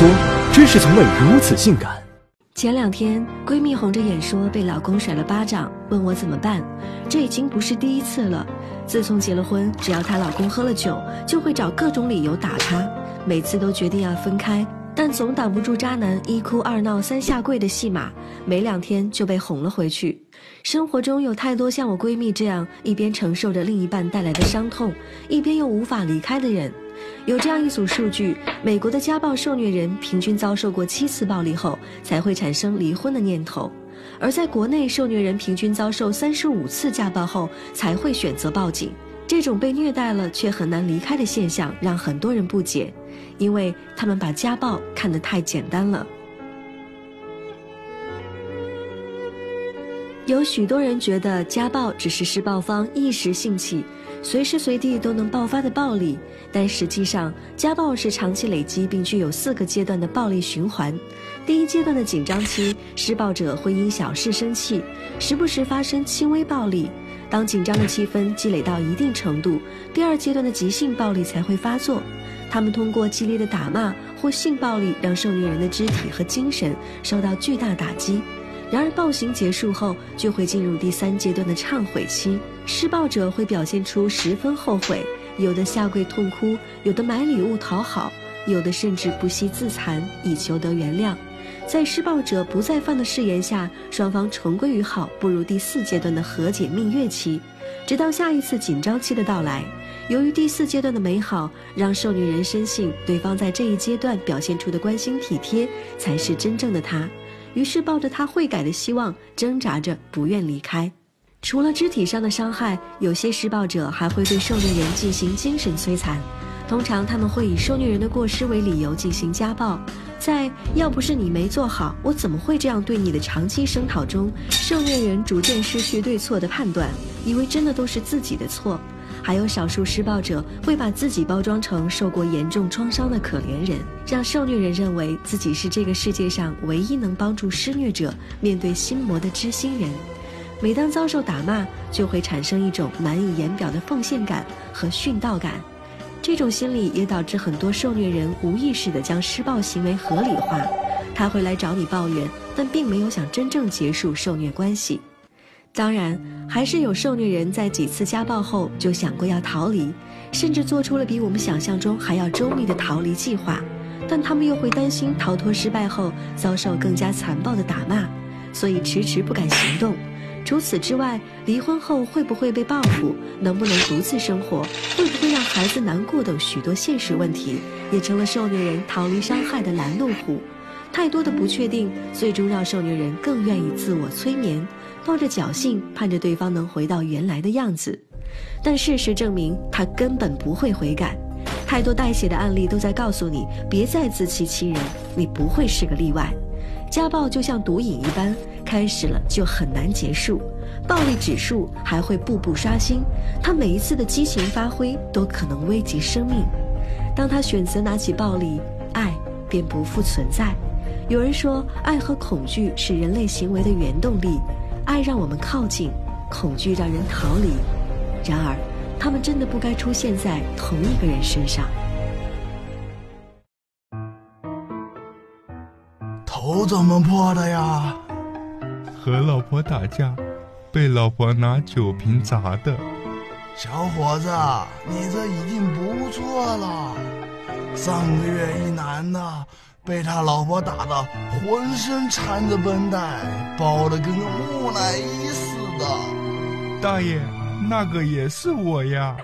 说，真是从未如此性感。前两天，闺蜜红着眼说被老公甩了巴掌，问我怎么办。这已经不是第一次了。自从结了婚，只要她老公喝了酒，就会找各种理由打她，每次都决定要分开。但总挡不住渣男一哭二闹三下跪的戏码，没两天就被哄了回去。生活中有太多像我闺蜜这样一边承受着另一半带来的伤痛，一边又无法离开的人。有这样一组数据：美国的家暴受虐人平均遭受过七次暴力后才会产生离婚的念头，而在国内，受虐人平均遭受三十五次家暴后才会选择报警。这种被虐待了却很难离开的现象让很多人不解，因为他们把家暴看得太简单了。有许多人觉得家暴只是施暴方一时兴起，随时随地都能爆发的暴力，但实际上，家暴是长期累积并具有四个阶段的暴力循环。第一阶段的紧张期，施暴者会因小事生气，时不时发生轻微暴力。当紧张的气氛积累到一定程度，第二阶段的急性暴力才会发作。他们通过激烈的打骂或性暴力，让受虐人的肢体和精神受到巨大打击。然而暴行结束后，就会进入第三阶段的忏悔期。施暴者会表现出十分后悔，有的下跪痛哭，有的买礼物讨好，有的甚至不惜自残以求得原谅。在施暴者不再犯的誓言下，双方重归于好，步入第四阶段的和解蜜月期，直到下一次紧张期的到来。由于第四阶段的美好，让受女人深信对方在这一阶段表现出的关心体贴才是真正的他，于是抱着他会改的希望，挣扎着不愿离开。除了肢体上的伤害，有些施暴者还会对受虐人进行精神摧残。通常他们会以受虐人的过失为理由进行家暴，在“要不是你没做好，我怎么会这样对你”的长期声讨中，受虐人逐渐失去对错的判断，以为真的都是自己的错。还有少数施暴者会把自己包装成受过严重创伤的可怜人，让受虐人认为自己是这个世界上唯一能帮助施虐者面对心魔的知心人。每当遭受打骂，就会产生一种难以言表的奉献感和殉道感。这种心理也导致很多受虐人无意识地将施暴行为合理化，他会来找你抱怨，但并没有想真正结束受虐关系。当然，还是有受虐人在几次家暴后就想过要逃离，甚至做出了比我们想象中还要周密的逃离计划，但他们又会担心逃脱失败后遭受更加残暴的打骂，所以迟迟不敢行动。除此之外，离婚后会不会被报复，能不能独自生活，会不会让孩子难过等许多现实问题，也成了受虐人逃离伤害的拦路虎。太多的不确定，最终让受虐人更愿意自我催眠，抱着侥幸，盼着对方能回到原来的样子。但事实证明，他根本不会悔改。太多带血的案例都在告诉你，别再自欺欺人，你不会是个例外。家暴就像毒瘾一般。开始了就很难结束，暴力指数还会步步刷新，他每一次的激情发挥都可能危及生命。当他选择拿起暴力，爱便不复存在。有人说，爱和恐惧是人类行为的原动力，爱让我们靠近，恐惧让人逃离。然而，他们真的不该出现在同一个人身上。头怎么破的呀？和老婆打架，被老婆拿酒瓶砸的。小伙子，你这已经不错了。上个月一男的被他老婆打的浑身缠着绷带，包的跟个木乃伊似的。大爷，那个也是我呀。